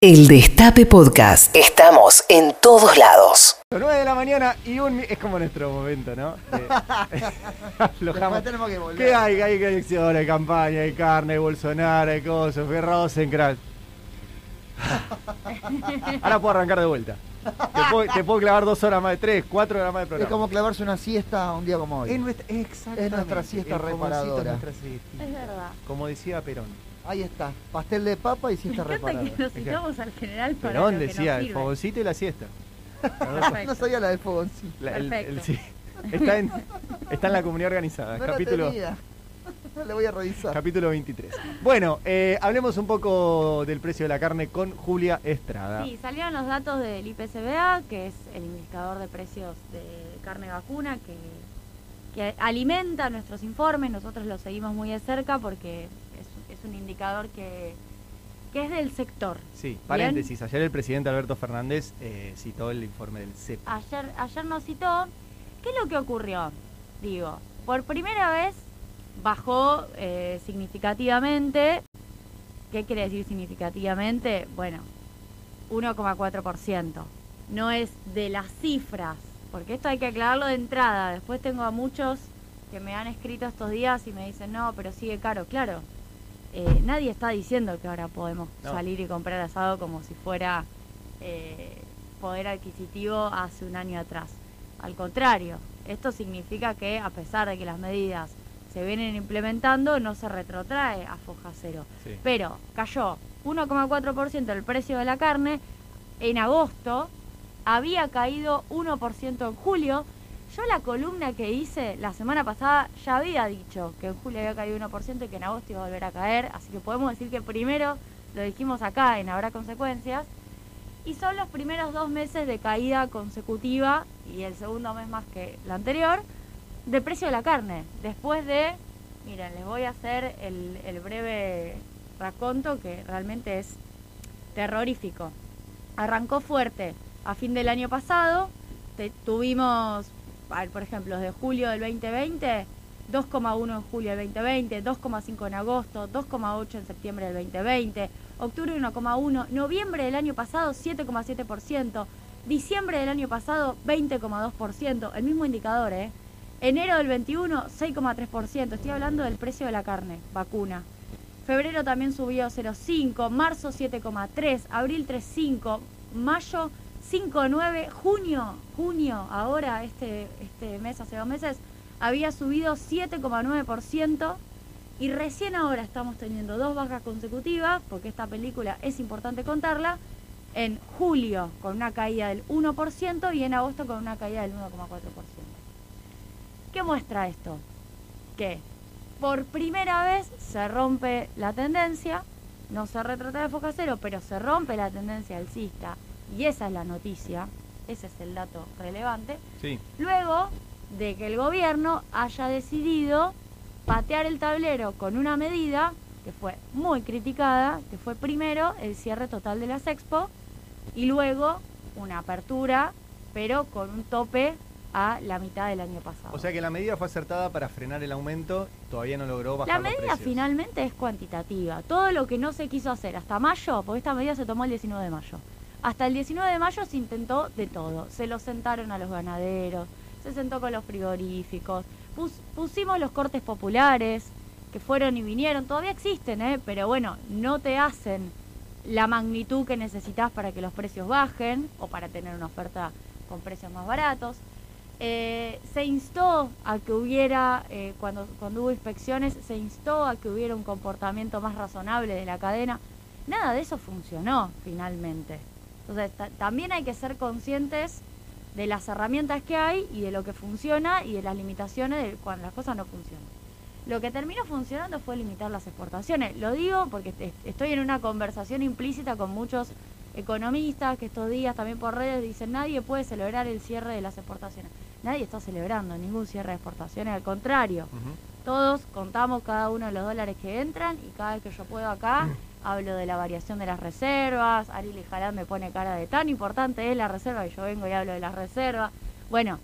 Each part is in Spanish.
El Destape Podcast. Estamos en todos lados. 9 de la mañana y un... mi- Es como nuestro momento, ¿no? Aflojamos. Después tenemos que volver. ¿Qué hay? Hay elecciones, campaña, hay carne, hay Bolsonaro, hay cosas, hay Rosencrantz. Ahora puedo arrancar de vuelta. Te puedo, te puedo clavar dos horas más de tres, cuatro horas más de Es programa. como clavarse una siesta un día como hoy. Es nuestra, exactamente, Es nuestra siesta el reparadora. es nuestra siestita. Es verdad. Como decía Perón. Ahí está, pastel de papa y Me siesta que reparada. nos citamos al general para Perón lo que decía nos el sirve. fogoncito y la siesta. Perfecto. No sabía la del fogoncito. La- el- el- Perfecto. sí. está, en, está en la comunidad organizada. No la capítulo, tenía. Le voy a revisar. Capítulo 23. Bueno, eh, hablemos un poco del precio de la carne con Julia Estrada. Sí, salieron los datos del IPCBA, que es el indicador de precios de carne vacuna, que, que alimenta nuestros informes. Nosotros lo seguimos muy de cerca porque es, un indicador que, que es del sector. Sí, paréntesis. Ayer el presidente Alberto Fernández eh, citó el informe del CEP. Ayer, ayer nos citó. ¿Qué es lo que ocurrió? Digo, por primera vez bajó eh, significativamente. ¿Qué quiere decir significativamente? Bueno, 1,4%. No es de las cifras, porque esto hay que aclararlo de entrada. Después tengo a muchos que me han escrito estos días y me dicen, no, pero sigue caro. Claro, eh, nadie está diciendo que ahora podemos No. salir y comprar asado como si fuera eh, poder adquisitivo hace un año atrás. Al contrario, esto significa que a pesar de que las medidas se vienen implementando, no se retrotrae a foja cero. Sí. Pero cayó 1,4% el precio de la carne en agosto, había caído 1% en julio. Yo la columna que hice la semana pasada ya había dicho que en julio había caído 1% y que en agosto iba a volver a caer, así que podemos decir que primero lo dijimos acá en Habrá Consecuencias. Y son los primeros dos meses de caída consecutiva y el segundo mes más que el anterior de precio de la carne. Después de, miren, les voy a hacer el, breve raconto que realmente es terrorífico. Arrancó fuerte a fin del año pasado, tuvimos, por ejemplo, de julio del 2020, 2,1 en julio del 2020, 2,5 en agosto, 2,8 en septiembre del 2020, octubre 1,1, noviembre del año pasado 7,7%, diciembre del año pasado 20,2%, el mismo indicador, ¿eh? Enero del 21, 6,3%. Estoy hablando del precio de la carne, vacuna. Febrero también subió 0,5, marzo 7,3, abril 3,5, mayo 5,9, junio, junio, ahora este, este mes, hace dos meses, había subido 7,9% y recién ahora estamos teniendo dos bajas consecutivas, porque esta película es importante contarla, en julio con una caída del 1% y en agosto con una caída del 1,4%. ¿Qué muestra esto? Que por primera vez se rompe la tendencia, no se retrata de foca cero, pero se rompe la tendencia alcista y esa es la noticia, ese es el dato relevante, Sí. luego de que el gobierno haya decidido patear el tablero con una medida que fue muy criticada, que fue primero el cierre total de las expo y luego una apertura, pero con un tope a la mitad del año pasado. O sea que la medida fue acertada para frenar el aumento, todavía no logró bajar La los medida precios. finalmente es cuantitativa. Todo lo que no se quiso hacer hasta mayo, porque esta medida se tomó el 19 de mayo. Hasta el 19 de mayo se intentó de todo. Se lo sentaron a los ganaderos, se sentó con los frigoríficos, pus- pusimos los cortes populares, que fueron y vinieron, todavía existen, ¿eh? pero bueno, no te hacen la magnitud que necesitas para que los precios bajen o para tener una oferta con precios más baratos. Eh, se instó a que hubiera, eh, cuando, cuando hubo inspecciones, se instó a que hubiera un comportamiento más razonable de la cadena. Nada de eso funcionó finalmente. Entonces, ta- también hay que ser conscientes de las herramientas que hay y de lo que funciona y de las limitaciones de cuando las cosas no funcionan. Lo que terminó funcionando fue limitar las exportaciones. Lo digo porque estoy en una conversación implícita con muchos economistas que estos días también por redes dicen nadie puede celebrar el cierre de las exportaciones. Nadie está celebrando ningún cierre de exportaciones, al contrario. Todos contamos cada uno de los dólares que entran y cada vez que yo puedo acá hablo de la variación de las reservas. Ariel Jalán me pone cara de tan importante es la reserva y yo vengo y hablo de las reservas. Bueno,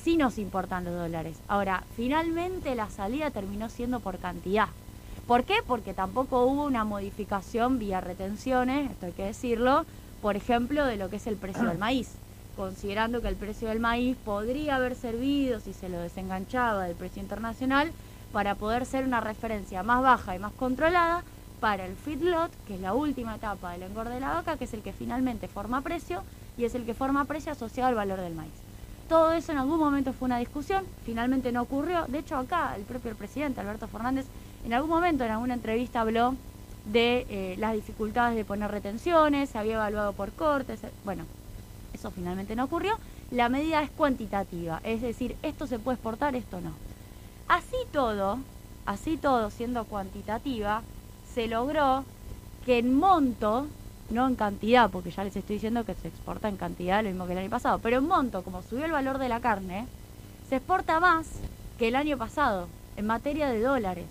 sí nos importan los dólares. Ahora, finalmente la salida terminó siendo por cantidad. ¿Por qué? Porque tampoco hubo una modificación vía retenciones, esto hay que decirlo, por ejemplo, de lo que es el precio del maíz, considerando que el precio del maíz podría haber servido, si se lo desenganchaba del precio internacional, para poder ser una referencia más baja y más controlada para el feedlot, que es la última etapa del engorde de la vaca, que es el que finalmente forma precio y es el que forma precio asociado al valor del maíz. Todo eso en algún momento fue una discusión, finalmente no ocurrió. De hecho, acá el propio presidente, Alberto Fernández, en algún momento en alguna entrevista habló de eh, las dificultades de poner retenciones, se había evaluado por cortes, eh, bueno, eso finalmente no ocurrió. La medida es cuantitativa, es decir, esto se puede exportar, esto no. Así todo, así todo siendo cuantitativa, se logró que en monto, no en cantidad, porque ya les estoy diciendo que se exporta en cantidad lo mismo que el año pasado, pero en monto, como subió el valor de la carne, se exporta más que el año pasado en materia de dólares.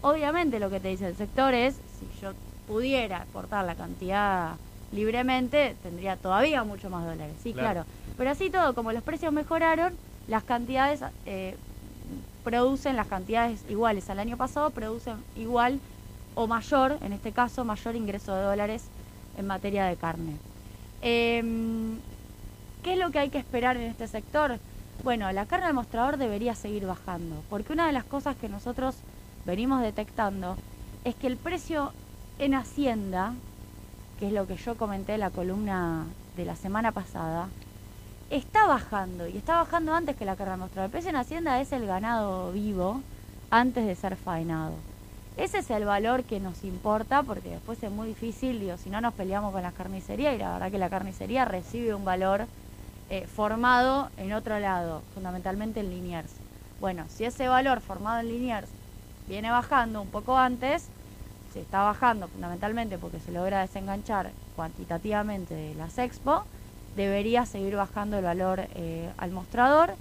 Obviamente lo que te dice el sector es, si yo pudiera exportar la cantidad libremente, tendría todavía mucho más dólares. Sí, claro. Pero así todo, como los precios mejoraron, las cantidades eh, producen las cantidades iguales al año pasado, producen igual o mayor, en este caso, mayor ingreso de dólares en materia de carne. Em, ¿Qué es lo que hay que esperar en este sector? Bueno, la carne al mostrador debería seguir bajando, porque una de las cosas que nosotros venimos detectando es que el precio en Hacienda, que es lo que yo comenté en la columna de la semana pasada, está bajando y está bajando antes que la carne al mostrador. El precio en Hacienda es el ganado vivo antes de ser faenado. Ese es el valor que nos importa porque después es muy difícil, digo, si no nos peleamos con la carnicería y la verdad que la carnicería recibe un valor eh, formado en otro lado, fundamentalmente en Liniers. Bueno, si ese valor formado en Liniers viene bajando un poco antes, se está bajando fundamentalmente porque se logra desenganchar cuantitativamente de las expo, debería seguir bajando el valor eh, al mostrador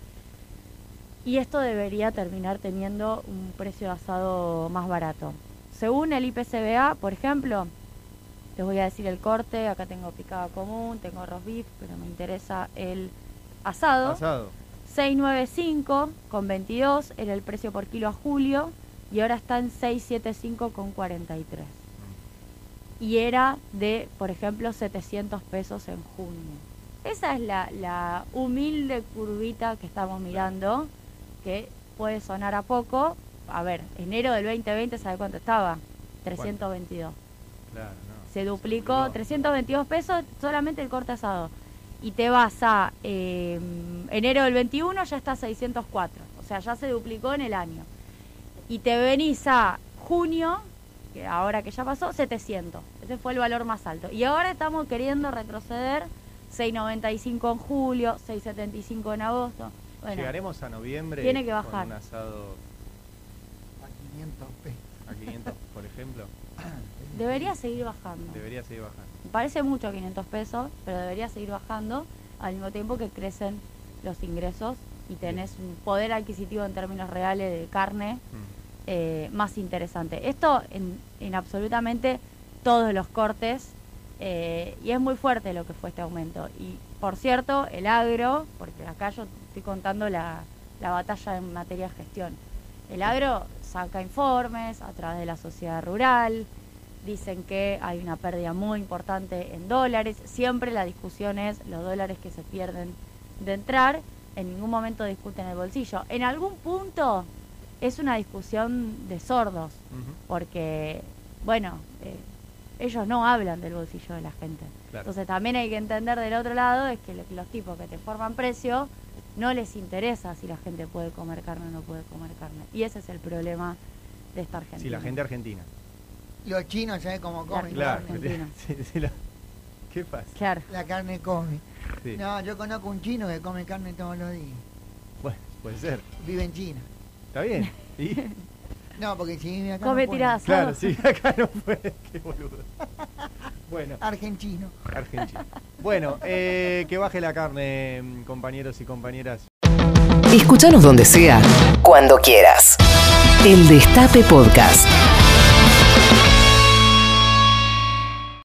y esto debería terminar teniendo un precio de asado más barato. Según el IPCBA, por ejemplo, les voy a decir el corte, acá tengo picada común, tengo roast beef, pero me interesa el asado. Asado. 695 con 22 era el precio por kilo a julio y ahora está en 675 con 43. Y era de, por ejemplo, 700 pesos en junio. Esa es la, la humilde curvita que estamos mirando que puede sonar a poco. A ver, enero del 2020, ¿sabe cuánto estaba? 322. Claro, no. Se duplicó, 322 pesos solamente el corte asado. Y te vas a eh, enero del 21, ya está 604. O sea, ya se duplicó en el año. Y te venís a junio, que ahora que ya pasó, 700. Ese fue el valor más alto. Y ahora estamos queriendo retroceder 695 en julio, 675 en agosto. Bueno, Llegaremos a noviembre Tiene que con un asado A 500 pesos. a 500, por ejemplo. debería seguir bajando. Debería seguir bajando. Parece mucho 500 pesos, pero debería seguir bajando al mismo tiempo que crecen los ingresos y tenés un poder adquisitivo en términos reales de carne Mm. eh, más interesante. Esto en, en absolutamente todos los cortes eh, y es muy fuerte lo que fue este aumento. Y por cierto, el agro, porque acá yo estoy contando la, la batalla en materia de gestión, el agro saca informes a través de la sociedad rural, dicen que hay una pérdida muy importante en dólares, siempre la discusión es los dólares que se pierden de entrar, en ningún momento discuten el bolsillo. En algún punto es una discusión de sordos, porque, bueno, eh, ellos no hablan del bolsillo de la gente. Claro. Entonces también hay que entender del otro lado es que lo- los tipos que te forman precio no les interesa si la gente puede comer carne o no puede comer carne. Y ese es el problema de esta Argentina. Sí, la gente argentina. Los chinos, ¿sabes cómo comen? Claro. carne? Sí, sí, la- ¿Qué pasa? Claro. La carne come. Sí. No, yo conozco un chino que come carne todos los días. Bueno, puede ser. Vive en China. ¿Está bien? ¿Y? No, porque si acá. Come no. Claro, sí, acá no puede. Qué boludo. Bueno, Argentino. Argentina. Bueno, eh, que baje la carne, compañeros y compañeras. Escúchanos donde sea, cuando quieras. El Destape Podcast.